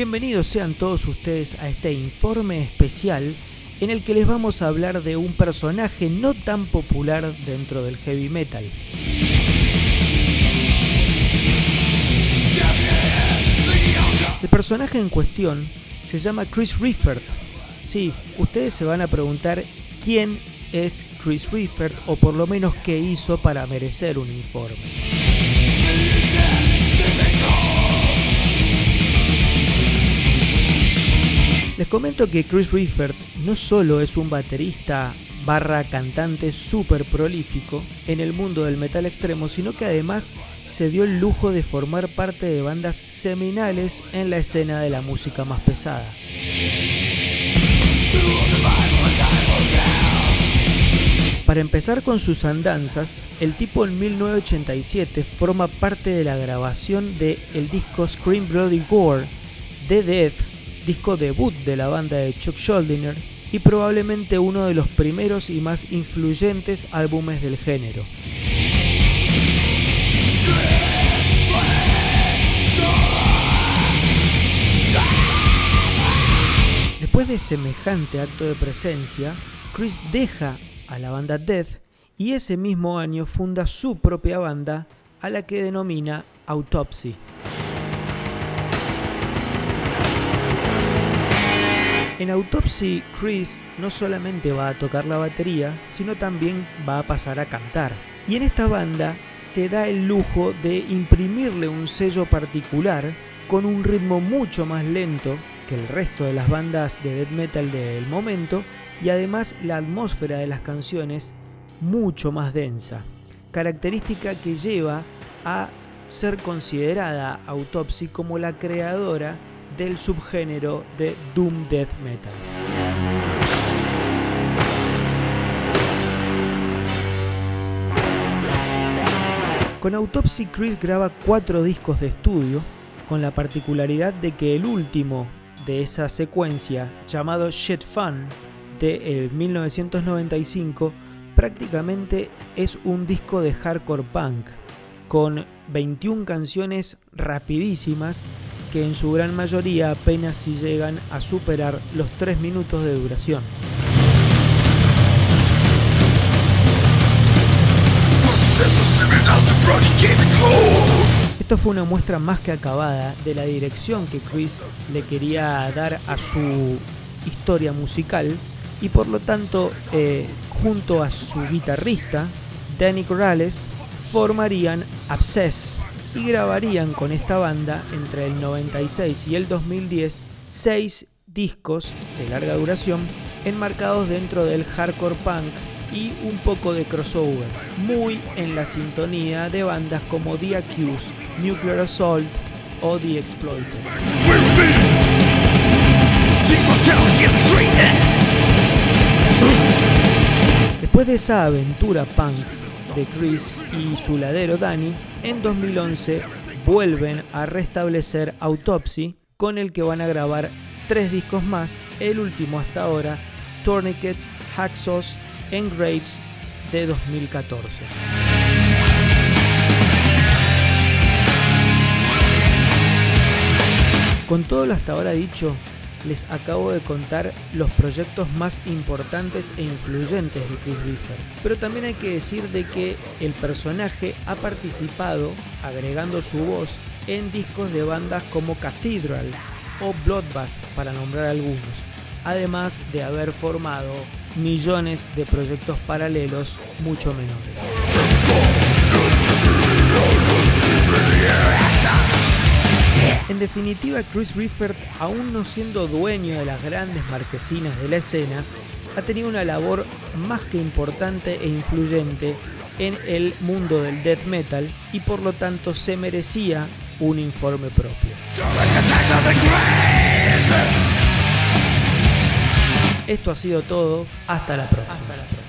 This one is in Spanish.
Bienvenidos sean todos ustedes a este informe especial en el que les vamos a hablar de un personaje no tan popular dentro del heavy metal. El personaje en cuestión se llama Chris Riffert. Sí, ustedes se van a preguntar quién es Chris Riffert o por lo menos qué hizo para merecer un informe. Comento que Chris Riffert no solo es un baterista barra cantante súper prolífico en el mundo del metal extremo, sino que además se dio el lujo de formar parte de bandas seminales en la escena de la música más pesada. Para empezar con sus andanzas, el tipo en 1987 forma parte de la grabación de el disco Scream Bloody Gore de Death disco debut de la banda de Chuck Schuldiner y probablemente uno de los primeros y más influyentes álbumes del género. Después de semejante acto de presencia, Chris deja a la banda Death y ese mismo año funda su propia banda a la que denomina Autopsy. En Autopsy, Chris no solamente va a tocar la batería, sino también va a pasar a cantar. Y en esta banda se da el lujo de imprimirle un sello particular con un ritmo mucho más lento que el resto de las bandas de death metal del momento y además la atmósfera de las canciones mucho más densa, característica que lleva a ser considerada Autopsy como la creadora del subgénero de Doom Death Metal. Con Autopsy Chris graba cuatro discos de estudio, con la particularidad de que el último de esa secuencia, llamado Shit Fun, de 1995, prácticamente es un disco de hardcore punk, con 21 canciones rapidísimas que en su gran mayoría apenas si llegan a superar los 3 minutos de duración. Esto fue una muestra más que acabada de la dirección que Chris le quería dar a su historia musical y por lo tanto eh, junto a su guitarrista Danny Corrales formarían Abscess y grabarían con esta banda entre el 96 y el 2010 seis discos de larga duración enmarcados dentro del hardcore punk y un poco de crossover, muy en la sintonía de bandas como The Accused, Nuclear Assault o The Exploited. Después de esa aventura punk de Chris y su ladero Danny, en 2011 vuelven a restablecer Autopsy, con el que van a grabar tres discos más, el último hasta ahora, Tourniquets, Hacksaws, Engraves de 2014. Con todo lo hasta ahora dicho, les acabo de contar los proyectos más importantes e influyentes de Chris Ritter. Pero también hay que decir de que el personaje ha participado, agregando su voz, en discos de bandas como Cathedral o Bloodbath, para nombrar algunos, además de haber formado millones de proyectos paralelos mucho menores. En definitiva, Chris Riffert, aún no siendo dueño de las grandes marquesinas de la escena, ha tenido una labor más que importante e influyente en el mundo del death metal y por lo tanto se merecía un informe propio. Esto ha sido todo, hasta la próxima.